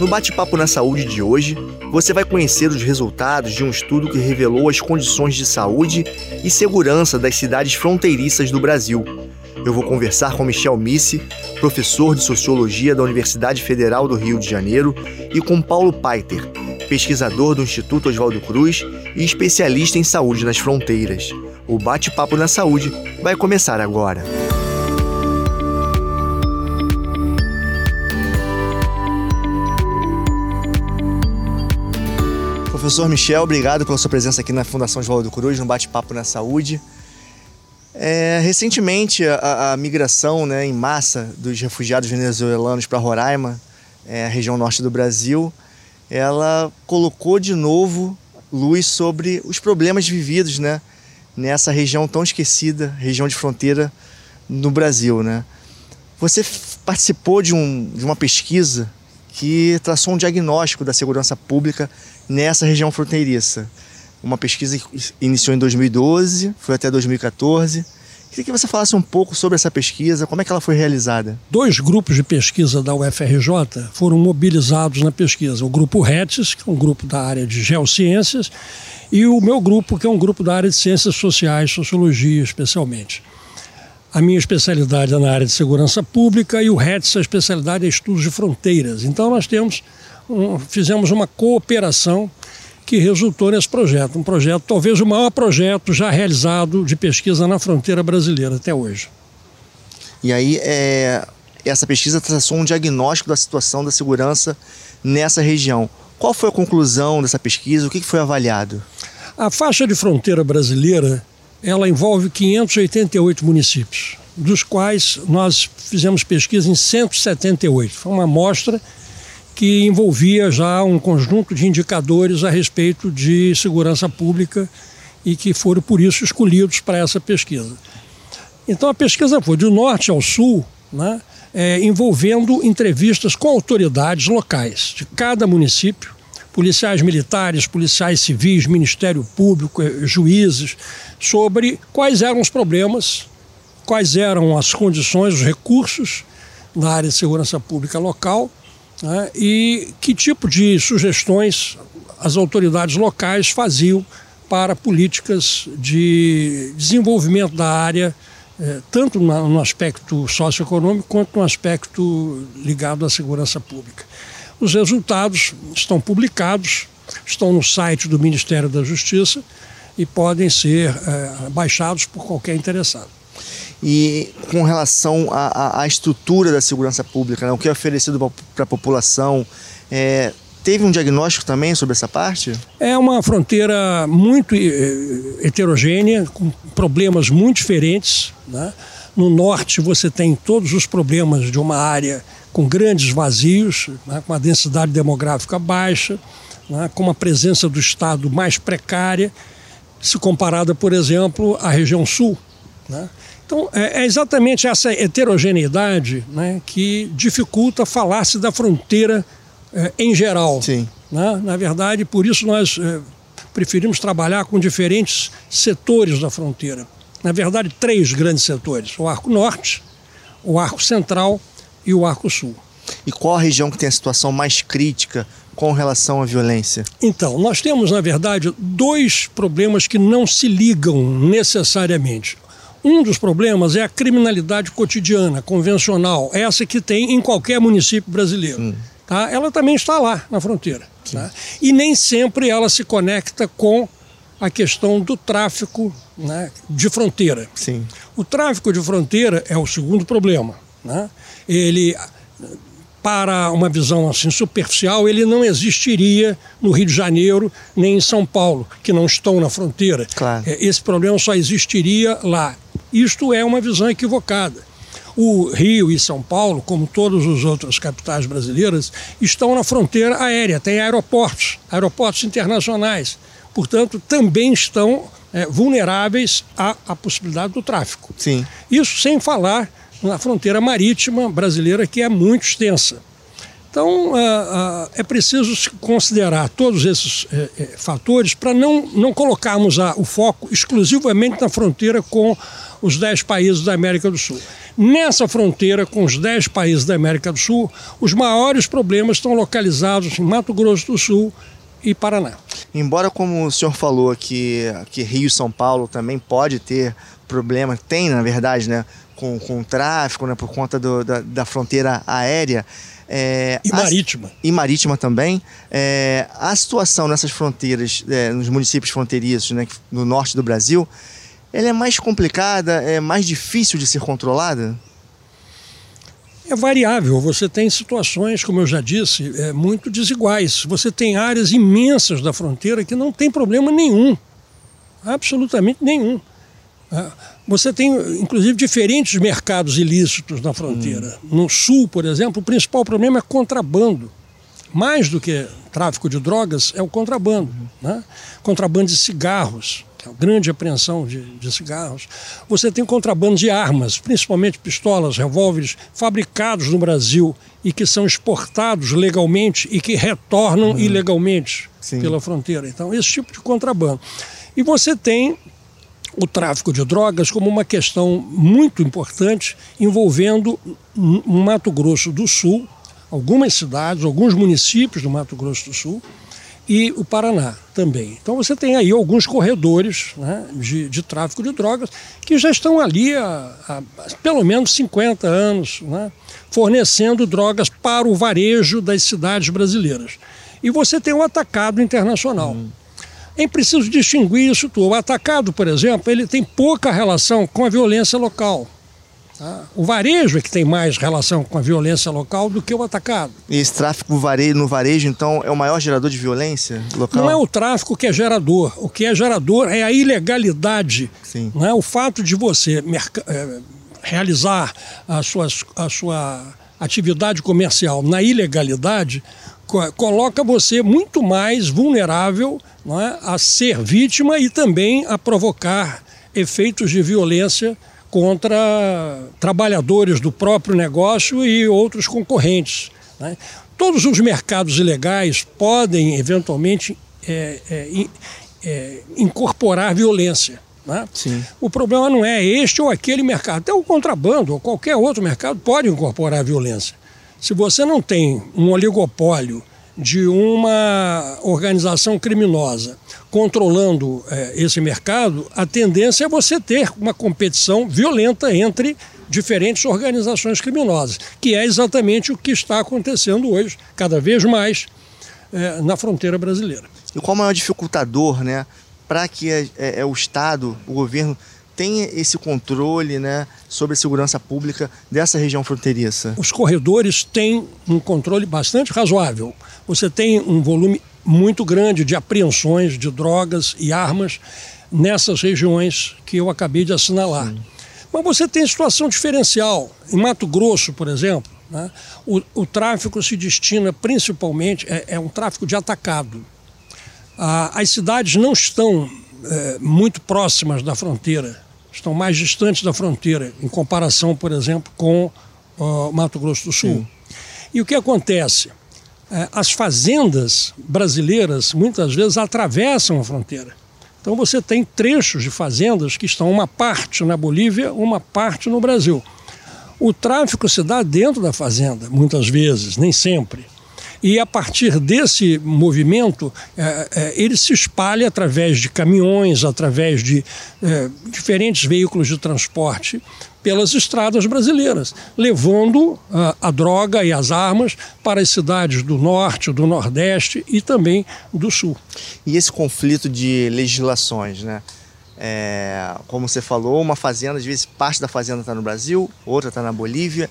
No Bate-Papo na Saúde de hoje, você vai conhecer os resultados de um estudo que revelou as condições de saúde e segurança das cidades fronteiriças do Brasil. Eu vou conversar com Michel Missi, professor de Sociologia da Universidade Federal do Rio de Janeiro, e com Paulo Paiter, pesquisador do Instituto Oswaldo Cruz e especialista em saúde nas fronteiras. O Bate-Papo na Saúde vai começar agora. Professor Michel, obrigado pela sua presença aqui na Fundação Oswaldo Cruz, no Bate-Papo na Saúde. É, recentemente, a, a, migração né, em massa dos refugiados venezuelanos para Roraima, é, a região norte do Brasil, ela colocou de novo luz sobre os problemas vividos né, nessa região tão esquecida, região de fronteira no Brasil. Né? Você participou de, um, de uma pesquisa que traçou um diagnóstico da segurança pública nessa região fronteiriça. Uma pesquisa que iniciou em 2012, foi até 2014. Queria que você falasse um pouco sobre essa pesquisa, como é que ela foi realizada. Dois grupos de pesquisa da UFRJ foram mobilizados na pesquisa. O grupo RETS, que é um grupo da área de geociências, e o meu grupo, que é um grupo da área de ciências sociais, sociologia especialmente. A minha especialidade é na área de segurança pública e o RETS, a especialidade é estudos de fronteiras. Então nós temos um, fizemos uma cooperação que resultou nesse projeto. Um projeto, talvez o maior projeto já realizado de pesquisa na fronteira brasileira até hoje. E aí, é, essa pesquisa traçou um diagnóstico da situação da segurança nessa região. Qual foi a conclusão dessa pesquisa? O que foi avaliado? A faixa de fronteira brasileira ela envolve 588 municípios, dos quais nós fizemos pesquisa em 178. Foi uma amostra que envolvia já um conjunto de indicadores a respeito de segurança pública e que foram por isso escolhidos para essa pesquisa. Então a pesquisa foi do norte ao sul, né, é, envolvendo entrevistas com autoridades locais de cada município, policiais militares, policiais civis, Ministério Público, eh, juízes, sobre quais eram os problemas, quais eram as condições, os recursos na área de segurança pública local né, e que tipo de sugestões as autoridades locais faziam para políticas de desenvolvimento da área, eh, tanto no aspecto socioeconômico quanto no aspecto ligado à segurança pública. Os resultados estão publicados, estão no site do Ministério da Justiça e podem ser eh, baixados por qualquer interessado e com relação à, à estrutura da segurança pública, né? o que é oferecido para a população. É, teve um diagnóstico também sobre essa parte? É uma fronteira muito eh, heterogênea, com problemas muito diferentes. Né? No norte você tem todos os problemas de uma área com grandes vazios, né? com uma densidade demográfica baixa, né? com uma presença do Estado mais precária, se comparada, por exemplo, à região sul. Né? Então, é, é exatamente essa heterogeneidade né, que dificulta falar-se da fronteira é, em geral. Sim. Né? Na verdade, por isso nós é, preferimos trabalhar com diferentes setores da fronteira. Na verdade, três grandes setores: o Arco Norte, o Arco Central e o Arco Sul. E qual a região que tem a situação mais crítica com relação à violência? Então, nós temos, na verdade, dois problemas que não se ligam necessariamente. Um dos problemas é a criminalidade cotidiana, convencional, essa que tem em qualquer município brasileiro. Hum. Tá? Ela também está lá na fronteira. Tá? E nem sempre ela se conecta com a questão do tráfico né, de fronteira. Sim. O tráfico de fronteira é o segundo problema. Né? Ele, para uma visão assim superficial, ele não existiria no Rio de Janeiro nem em São Paulo, que não estão na fronteira. Claro. É, esse problema só existiria lá. Isto é uma visão equivocada. O Rio e São Paulo, como todas as outras capitais brasileiras, estão na fronteira aérea, tem aeroportos, aeroportos internacionais. Portanto, também estão é, vulneráveis à, à possibilidade do tráfico. Sim. Isso sem falar na fronteira marítima brasileira, que é muito extensa. Então, é preciso considerar todos esses uh, fatores para não, não colocarmos a, o foco exclusivamente na fronteira com os 10 países da América do Sul. Nessa fronteira com os 10 países da América do Sul, os maiores problemas estão localizados em Mato Grosso do Sul e Paraná. Embora, como o senhor falou, que, que Rio e São Paulo também pode ter problema, tem na verdade, né, com, com o tráfico, né, por conta do, da, da fronteira aérea. É, e marítima. A, e marítima também. É, a situação nessas fronteiras, é, nos municípios fronteiriços, né, no norte do Brasil, ela é mais complicada, é mais difícil de ser controlada? É variável. Você tem situações, como eu já disse, é, muito desiguais. Você tem áreas imensas da fronteira que não tem problema nenhum. Absolutamente nenhum. Ah, você tem, inclusive, diferentes mercados ilícitos na fronteira. Hum. No sul, por exemplo, o principal problema é contrabando. Mais do que tráfico de drogas, é o contrabando. Né? Contrabando de cigarros, que é uma grande apreensão de, de cigarros. Você tem contrabando de armas, principalmente pistolas, revólveres, fabricados no Brasil e que são exportados legalmente e que retornam hum. ilegalmente Sim. pela fronteira. Então, esse tipo de contrabando. E você tem o tráfico de drogas como uma questão muito importante envolvendo o Mato Grosso do Sul, algumas cidades, alguns municípios do Mato Grosso do Sul e o Paraná também. Então você tem aí alguns corredores né, de, de, tráfico de drogas que já estão ali há, há pelo menos 50 anos, né, fornecendo drogas para o varejo das cidades brasileiras. E você tem o atacado internacional. Hum. É preciso distinguir isso tudo. O atacado, por exemplo, ele tem pouca relação com a violência local. Tá? O varejo é que tem mais relação com a violência local do que o atacado. E esse tráfico no varejo, então, é o maior gerador de violência local? Não é o tráfico que é gerador. O que é gerador é a ilegalidade. Sim. Não é o fato de você é, realizar a sua, a sua atividade comercial na ilegalidade coloca você muito mais vulnerável é, a ser vítima e também a provocar efeitos de violência contra trabalhadores do próprio negócio e outros concorrentes. Né? Todos os mercados ilegais podem, eventualmente, é, é, é, incorporar violência. Né? O problema não é este ou aquele mercado. Até o contrabando ou qualquer outro mercado pode incorporar violência. Se você não tem um oligopólio de uma organização criminosa controlando é, esse mercado, a tendência é você ter uma competição violenta entre diferentes organizações criminosas, que é exatamente o que está acontecendo hoje, cada vez mais, é, na fronteira brasileira. E qual é o maior dificultador né, para que é, é, o Estado, o governo, tem esse controle né, sobre a segurança pública dessa região fronteiriça? Os corredores têm um controle bastante razoável. Você tem um volume muito grande de apreensões de drogas e armas nessas regiões que eu acabei de assinalar. Sim. Mas você tem situação diferencial. Em Mato Grosso, por exemplo, né, o, o, tráfico se destina principalmente, é, é um tráfico de atacado. Ah, as cidades não estão é, muito próximas da fronteira estão mais distantes da fronteira, em comparação, por exemplo, com uh, Mato Grosso do Sul. Sim. E o que acontece? É, as fazendas brasileiras muitas vezes atravessam a fronteira. Então você tem trechos de fazendas que estão uma parte na Bolívia, uma parte no Brasil. O tráfico se dá dentro da fazenda, muitas vezes, nem sempre. E a partir desse movimento, é, é, ele se espalha através de caminhões, através de é, diferentes veículos de transporte pelas estradas brasileiras, levando a, droga e as armas para as cidades do norte, do nordeste e também do sul. E esse conflito de legislações, né? É, como você falou, uma fazenda, às vezes parte da fazenda está no Brasil, outra está na Bolívia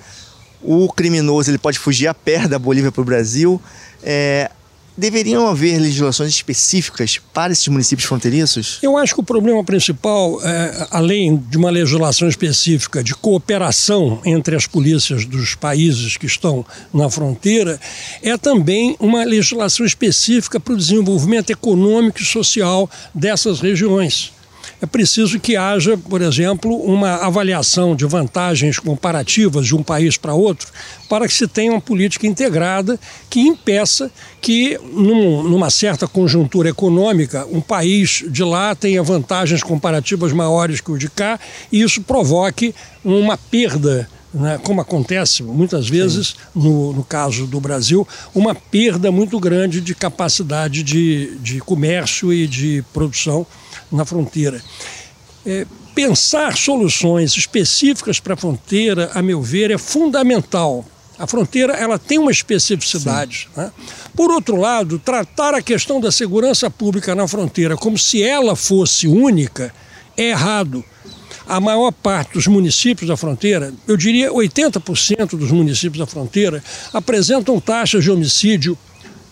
o criminoso ele pode fugir a pé da Bolívia para o Brasil. É, deveriam haver legislações específicas para esses municípios fronteiriços? Eu acho que o problema principal, é, além de uma legislação específica de cooperação entre as polícias dos países que estão na fronteira, é também uma legislação específica para o desenvolvimento econômico e social dessas regiões. É preciso que haja, por exemplo, uma avaliação de vantagens comparativas de um país para outro, para que se tenha uma política integrada que impeça que, num, numa certa conjuntura econômica, um país de lá tenha vantagens comparativas maiores que o de cá e isso provoque uma perda né, como acontece muitas vezes no, no, caso do Brasil, uma perda muito grande de capacidade de, de comércio e de produção na fronteira. É, pensar soluções específicas para a fronteira, a meu ver, é fundamental. A fronteira ela tem uma especificidade. Né? Por outro lado, tratar a questão da segurança pública na fronteira como se ela fosse única é errado a maior parte dos municípios da fronteira, eu diria 80% dos municípios da fronteira, apresentam taxas de homicídio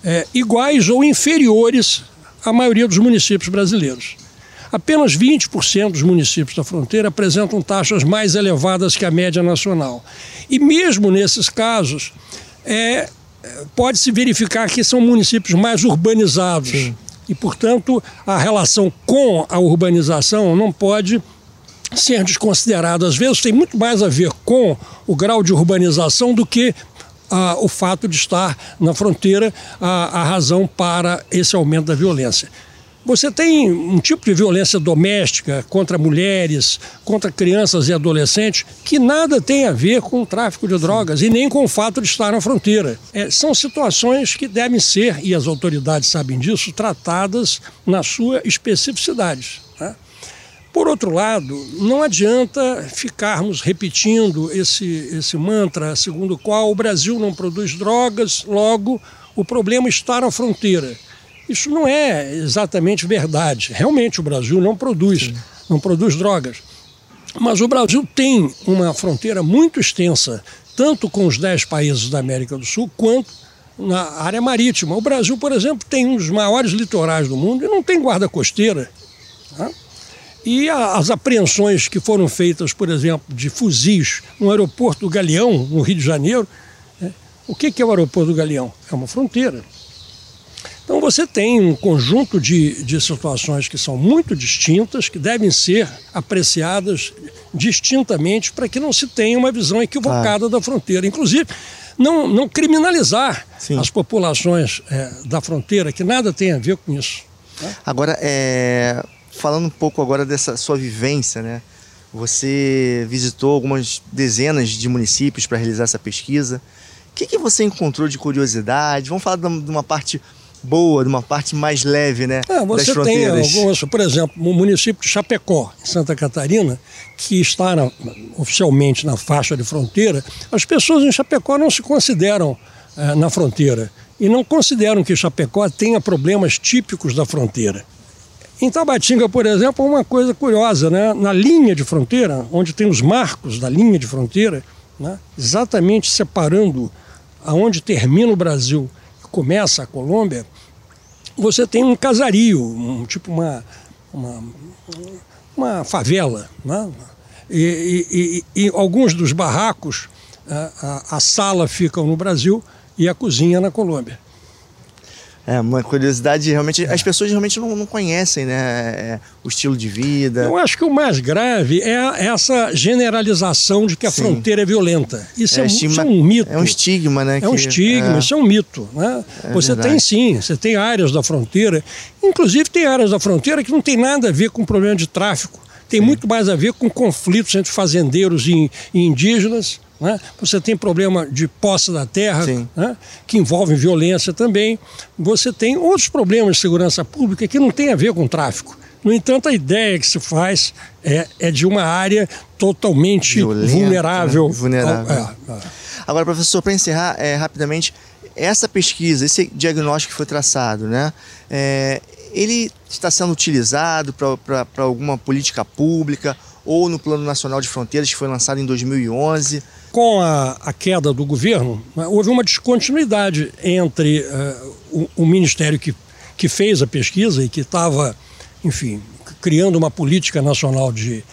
é, iguais ou inferiores à maioria dos municípios brasileiros. Apenas 20% dos municípios da fronteira apresentam taxas mais elevadas que a média nacional. E mesmo nesses casos, é, pode-se verificar que são municípios mais urbanizados. Sim. E, portanto, a relação com a urbanização não pode ser desconsiderado. Às vezes tem muito mais a ver com o grau de urbanização do que ah, o fato de estar na fronteira a, a razão para esse aumento da violência. Você tem um tipo de violência doméstica contra mulheres, contra crianças e adolescentes, que nada tem a ver com o tráfico de drogas e nem com o fato de estar na fronteira. É, são situações que devem ser, e as autoridades sabem disso, tratadas na sua especificidade. Né? Por outro lado, não adianta ficarmos repetindo esse, esse mantra segundo o qual o Brasil não produz drogas, logo o problema está na fronteira. Isso não é exatamente verdade. Realmente o Brasil não produz, Sim. não produz drogas. Mas o Brasil tem uma fronteira muito extensa, tanto com os dez países da América do Sul, quanto na área marítima. O Brasil, por exemplo, tem um dos maiores litorais do mundo e não tem guarda costeira. Tá? E as apreensões que foram feitas, por exemplo, de fuzis no aeroporto do Galeão, no Rio de Janeiro, né? o que é o aeroporto do Galeão? É uma fronteira. Então você tem um conjunto de, de situações que são muito distintas, que devem ser apreciadas distintamente para que não se tenha uma visão equivocada ah. da fronteira. Inclusive, não, não criminalizar Sim. as populações é, da fronteira, que nada tem a ver com isso. Né? Agora, é, falando um pouco agora dessa sua vivência, né? Você visitou algumas dezenas de municípios para realizar essa pesquisa. O que, que você encontrou de curiosidade? Vamos falar de uma parte boa, de uma parte mais leve, né? É, você das tem algumas, por exemplo, o município de Chapecó, em Santa Catarina, que está na, oficialmente na faixa de fronteira, as pessoas em Chapecó não se consideram é, na fronteira e não consideram que Chapecó tenha problemas típicos da fronteira. Em Tabatinga, por exemplo, uma coisa curiosa, né? na linha de fronteira, onde tem os marcos da linha de fronteira, né? exatamente separando aonde termina o Brasil começa a Colômbia, você tem um casario, um, tipo uma, uma, uma favela. Né? E, e, e, alguns dos barracos, a, a, a sala fica no Brasil e a cozinha na Colômbia. É, uma curiosidade, realmente, é. as pessoas realmente não, não conhecem, né, é, o estilo de vida. Eu acho que o mais grave é essa generalização de que a Sim. fronteira é violenta. Isso é, é, estigma, isso é, um mito. É um estigma, né? É um estigma, é. isso é um mito. Né? É você verdade. tem sim, você tem áreas da fronteira, inclusive tem áreas da fronteira que não tem nada a ver com problema de tráfico. Tem muito mais a ver com conflitos entre fazendeiros e indígenas, né? Você tem problema de posse da terra, né? que envolve violência também. Você tem outros problemas de segurança pública que não tem a ver com tráfico. No entanto, a ideia que se faz é, é de uma área totalmente Violenta, vulnerável. Né? vulnerável. É, é. Agora, professor, para encerrar é, rapidamente, essa pesquisa, esse diagnóstico que foi traçado, né, é, ele está sendo utilizado para alguma política pública ou no Plano Nacional de Fronteiras, que foi lançado em 2011? Com a, a queda do governo, houve uma descontinuidade entre uh, o, o, Ministério que, que fez a pesquisa e que estava, enfim, criando uma política nacional de,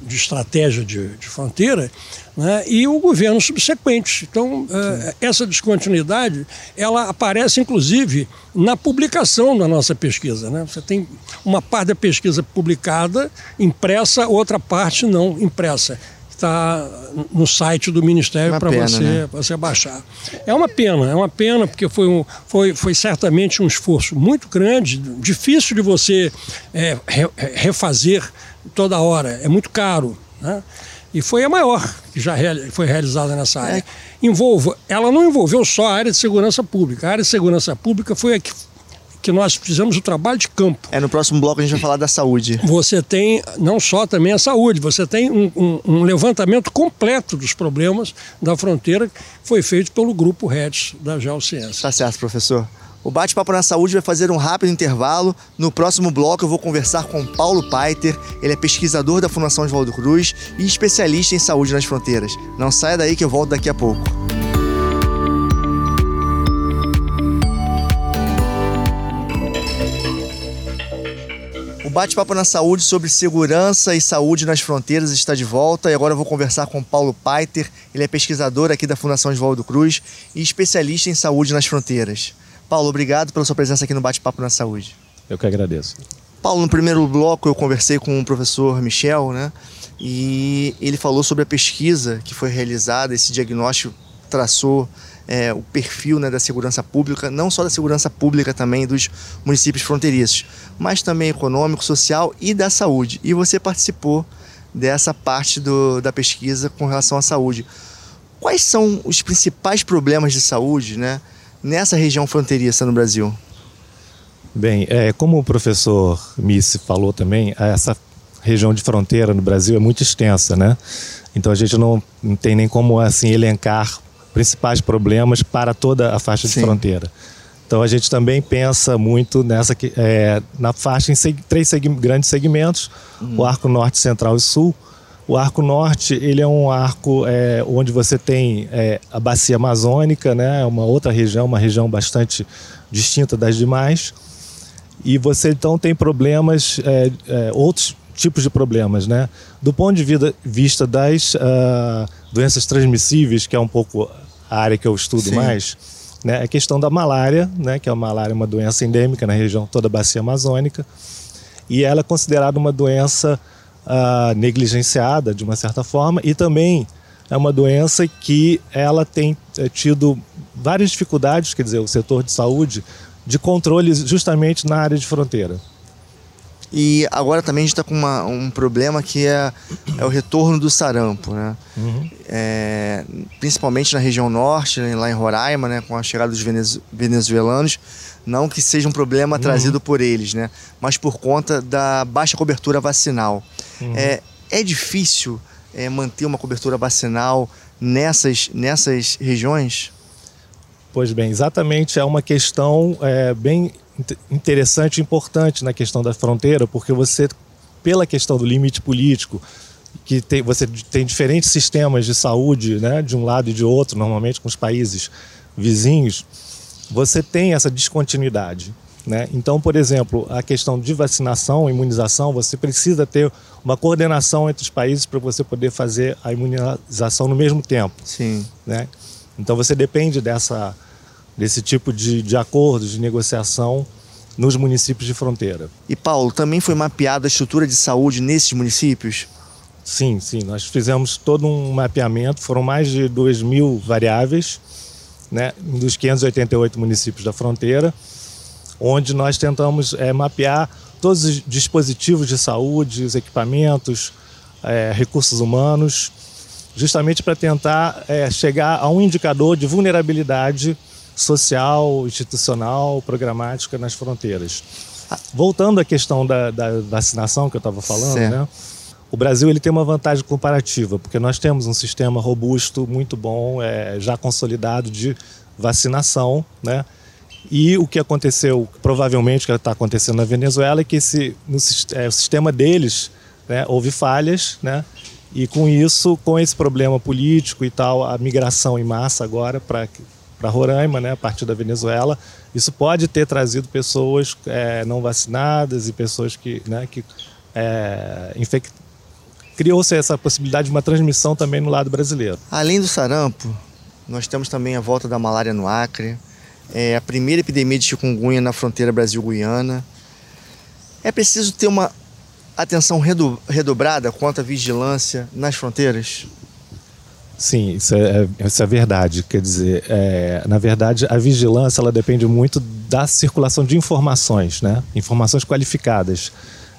de estratégia de, de fronteira, né, e o governo subsequente. Então, uh, essa descontinuidade, ela aparece inclusive na publicação da nossa pesquisa. Né? Você tem uma parte da pesquisa publicada, impressa, outra parte não impressa está no site do Ministério para você, né? você baixar. É uma pena, é uma pena, porque foi, um, foi, foi certamente um esforço muito grande, difícil de você é, refazer toda hora, é muito caro. Né? E foi a maior que já foi realizada nessa área. É. Envolva, ela não envolveu só a área de segurança pública. A área de segurança pública foi a que que nós fizemos o trabalho de campo. É, no próximo bloco a gente vai falar da saúde. Você tem não só também a saúde, você tem um, um, um levantamento completo dos problemas da fronteira que foi feito pelo grupo REDS da Geociência. Tá certo, professor. O Bate-Papo na Saúde vai fazer um rápido intervalo. No próximo bloco eu vou conversar com Paulo Paiter. Ele é pesquisador da Fundação Oswaldo Cruz e especialista em saúde nas fronteiras. Não saia daí que eu volto daqui a pouco. Bate-Papo na Saúde sobre segurança e saúde nas fronteiras está de volta e agora eu vou conversar com Paulo Paiter. Ele é pesquisador aqui da Fundação Oswaldo Cruz e especialista em saúde nas fronteiras. Paulo, obrigado pela sua presença aqui no Bate-Papo na Saúde. Eu que agradeço. Paulo, no primeiro bloco eu conversei com o professor Michel, né? E ele falou sobre a pesquisa que foi realizada, esse diagnóstico traçou é, o perfil né, da segurança pública, não só da segurança pública também dos municípios fronteiriços, mas também econômico, social e da saúde. E você participou dessa parte do, da pesquisa com relação à saúde. Quais são os principais problemas de saúde né, nessa região fronteiriça no Brasil? Bem, é, como o professor Misse falou também, essa região de fronteira no Brasil é muito extensa, né? Então a gente não, não tem nem como assim elencar principais problemas para toda a faixa de Sim. fronteira. Então a gente também pensa muito nessa é, na faixa em seg três seg grandes segmentos: uhum. o arco norte, central e sul. O arco norte ele é um arco é, onde você tem é, a bacia amazônica, né, uma outra região, uma região bastante distinta das demais. E você então tem problemas, é, é, outros tipos de problemas, né? Do ponto de vista das uh, doenças transmissíveis, que é um pouco a área que eu estudo Sim. mais, né, é a questão da malária, né, que a malária é uma doença endêmica na região toda a bacia amazônica, e ela é considerada uma doença uh, negligenciada de uma certa forma, e também é uma doença que ela tem é, tido várias dificuldades, quer dizer, o setor de saúde, de controle justamente na área de fronteira. E agora também a gente está com uma, um problema que é, é o retorno do sarampo, né? Uhum. É, principalmente na região norte, lá em Roraima, né? Com a chegada dos venezuelanos. Não que seja um problema uhum. trazido por eles, né? Mas por conta da baixa cobertura vacinal. Uhum. É, é difícil é, manter uma cobertura vacinal nessas, nessas regiões? Pois bem, exatamente é uma questão é, bem interessante e importante na questão da fronteira, porque você, pela questão do limite político, que tem, você tem diferentes sistemas de saúde, né, de um lado e de outro, normalmente com os países vizinhos, você tem essa descontinuidade. Né? Então, por exemplo, a questão de vacinação, imunização, você precisa ter uma coordenação entre os países para você poder fazer a imunização no mesmo tempo. Sim. Né? Então, você depende dessa desse tipo de, de acordo, de negociação nos municípios de fronteira. E Paulo, também foi mapeada a estrutura de saúde nesses municípios? Sim, sim. Nós fizemos todo um mapeamento, foram mais de 2 mil variáveis, né, dos 588 municípios da fronteira, onde nós tentamos é, mapear todos os dispositivos de saúde, os equipamentos, é, recursos humanos, justamente para tentar é, chegar a um indicador de vulnerabilidade social, institucional, programática nas fronteiras. Voltando à questão da, da vacinação que eu estava falando, né? o Brasil ele tem uma vantagem comparativa, porque nós temos um sistema robusto, muito bom, é, já consolidado de vacinação, né? E o que aconteceu, provavelmente que está acontecendo na Venezuela, é que esse, no, é, o sistema deles né, houve falhas, né? E com isso, com esse problema político e tal, a migração em massa agora para para Roraima, né, a partir da Venezuela. Isso pode ter trazido pessoas é, não vacinadas e pessoas que, né, que é, infect... criou-se essa possibilidade de uma transmissão também no lado brasileiro. Além do sarampo, nós temos também a volta da malária no Acre, é a primeira epidemia de chikungunya na fronteira Brasil-Guiana. É preciso ter uma atenção redobrada quanto à vigilância nas fronteiras? Sim, isso é, isso é verdade. Quer dizer, é, na verdade, a vigilância ela depende muito da circulação de informações, né? informações qualificadas.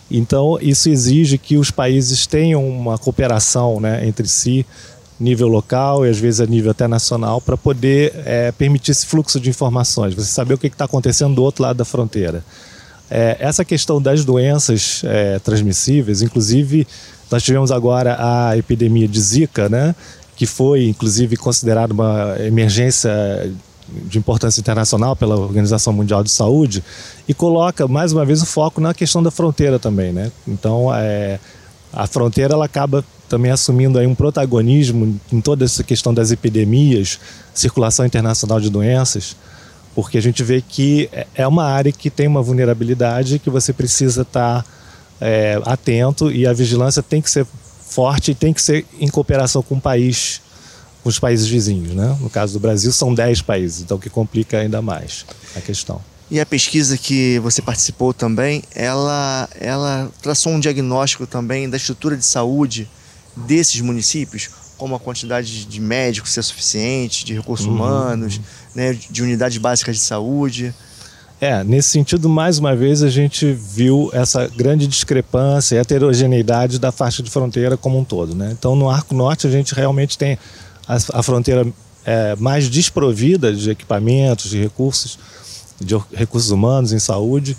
Então, isso exige que os países tenham uma cooperação né, entre si, nível local e às vezes a nível até nacional, para poder é, permitir esse fluxo de informações, você saber o que está acontecendo do outro lado da fronteira. É, essa questão das doenças é, transmissíveis, inclusive, nós tivemos agora a epidemia de Zika, né? Que foi inclusive considerada uma emergência de importância internacional pela Organização Mundial de Saúde e coloca mais uma vez o foco na questão da fronteira também, né? Então, é, a fronteira ela acaba também assumindo aí um protagonismo em toda essa questão das epidemias, circulação internacional de doenças, porque a gente vê que é, uma área que tem uma vulnerabilidade que você precisa estar é, atento e a vigilância tem que ser forte e tem que ser em cooperação com o país, com os países vizinhos. Né? No caso do Brasil, são 10 países, então que complica ainda mais a questão. E a pesquisa que você participou também, ela, ela traçou um diagnóstico também da estrutura de saúde desses municípios, como a quantidade de médicos ser suficiente, de recursos uhum. humanos, né, de unidades básicas de saúde. É, nesse sentido, mais uma vez, a gente viu essa grande discrepância e heterogeneidade da faixa de fronteira como um todo. Né? Então, no Arco Norte, a gente realmente tem a, a fronteira é, mais desprovida de equipamentos, de recursos, de recursos humanos em saúde.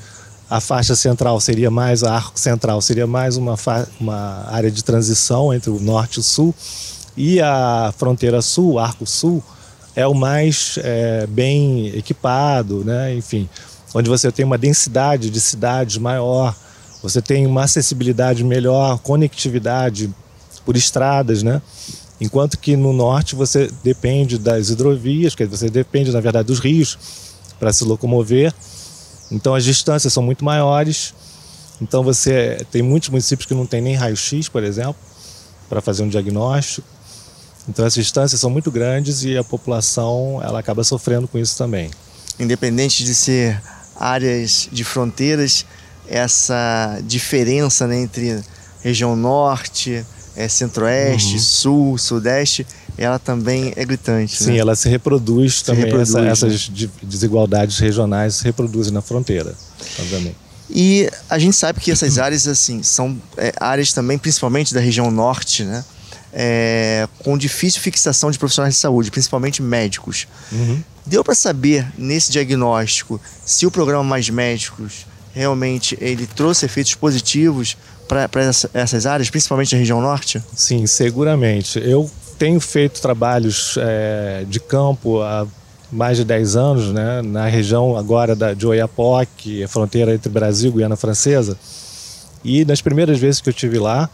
A faixa central seria mais, a arco central seria mais uma, uma área de transição entre o norte e o sul. E a fronteira sul, o arco sul, é o mais é, bem equipado, né? enfim onde você tem uma densidade de cidades maior, você tem uma acessibilidade melhor, conectividade por estradas, né? Enquanto que no norte você depende das hidrovias, que você depende, na verdade, dos rios para se locomover. Então as distâncias são muito maiores. Então você tem muitos municípios que não tem nem raio-x, por exemplo, para fazer um diagnóstico. Então as distâncias são muito grandes e a população ela acaba sofrendo com isso também. Independente de ser áreas de fronteiras, essa diferença né, entre região norte, é, centro-oeste, uhum. sul, sudeste, ela também é gritante. Sim, né? ela se reproduz se também, reproduz, essa, né? essas desigualdades regionais se reproduzem na fronteira, obviamente. E a gente sabe que essas áreas assim são é, áreas também, principalmente da região norte, né? É, com difícil fixação de profissionais de saúde, principalmente médicos. Uhum. Deu para saber nesse diagnóstico se o programa Mais Médicos realmente ele trouxe efeitos positivos para essas áreas, principalmente na região norte? Sim, seguramente. Eu tenho feito trabalhos é, de campo há mais de 10 anos, né, na região agora da, de Oiapoque, a fronteira entre Brasil e Guiana Francesa. E nas primeiras vezes que eu tive lá,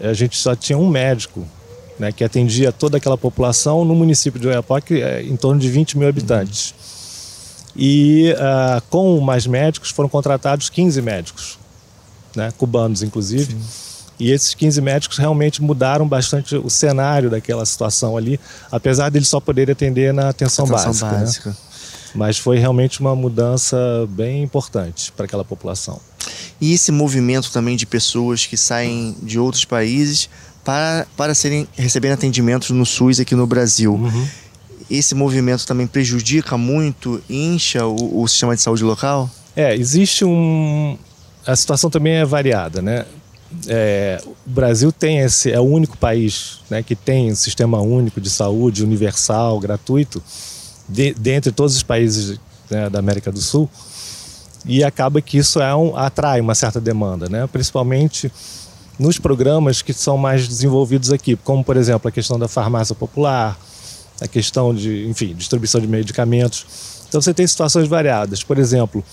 a gente só tinha um médico né, que atendia toda aquela população no município de Oiapoque, é, em torno de 20 mil habitantes. E uh, com mais médicos foram contratados 15 médicos, né, cubanos inclusive. Sim. E esses 15 médicos realmente mudaram bastante o cenário daquela situação ali, apesar deles só poderem atender na atenção, atenção básica. Né? básica. Né? Mas foi realmente uma mudança bem importante para aquela população. E esse movimento também de pessoas que saem de outros países para, para serem, receberem atendimentos no SUS aqui no Brasil. Uhum. Esse movimento também prejudica muito, incha o, o sistema de saúde local? É, existe um. A situação também é variada, né? É, o Brasil tem esse é o único país né, que tem um sistema único de saúde universal gratuito de, dentre todos os países né, da América do Sul e acaba que isso é um, atrai uma certa demanda né, principalmente nos programas que são mais desenvolvidos aqui, como por exemplo a questão da farmácia popular, a questão de, enfim, distribuição de medicamentos. Então você tem situações variadas. Por exemplo,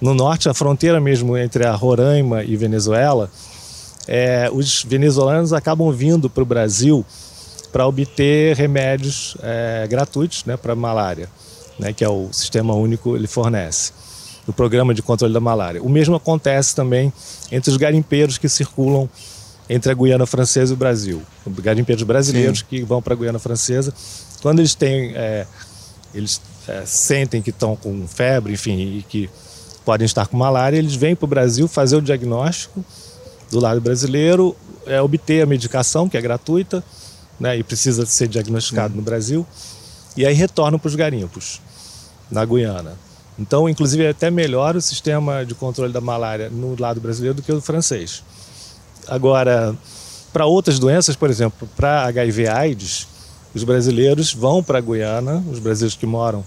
no norte, a fronteira mesmo entre a Roraima e Venezuela, é, os venezuelanos acabam vindo para o Brasil para obter remédios é, gratuitos né, para malária, né, que é o sistema único ele fornece do Programa de Controle da Malária. O mesmo acontece também entre os garimpeiros que circulam entre a Guiana Francesa e o Brasil. Garimpeiros brasileiros Sim. que vão para a Guiana Francesa. Quando eles têm, é, eles é, sentem que estão com febre, enfim, e que podem estar com malária, eles vêm para o Brasil fazer o diagnóstico do lado brasileiro, é, obter a medicação, que é gratuita, né, e precisa ser diagnosticado Sim. no Brasil, e aí retornam para os garimpos, na Guiana. Então, inclusive, é até melhor o sistema de controle da malária no lado brasileiro do que o francês. Agora, para outras doenças, por exemplo, para HIV/AIDS, os brasileiros vão para a Guiana, os brasileiros que moram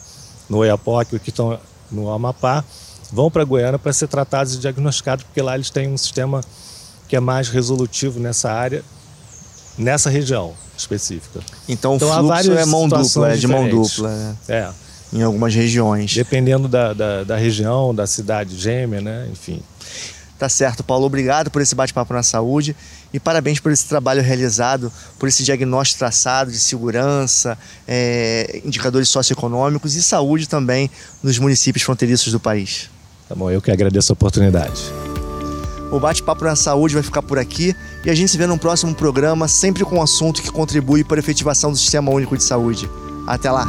no Oiapoque, que estão no Amapá, vão para a Guiana para ser tratados e diagnosticados, porque lá eles têm um sistema que é mais resolutivo nessa área, nessa região específica. Então, então o fluxo é mão dupla, é de mão dupla. Né? É. Em algumas regiões. Dependendo da, da, da região, da cidade gêmea, né? Enfim. Tá certo, Paulo. Obrigado por esse bate-papo na saúde e parabéns por esse trabalho realizado, por esse diagnóstico traçado de segurança, é, indicadores socioeconômicos e saúde também nos municípios fronteiriços do país. Tá bom, eu que agradeço a oportunidade. O bate-papo na saúde vai ficar por aqui e a gente se vê num próximo programa, sempre com um assunto que contribui para a efetivação do Sistema Único de Saúde. Até lá!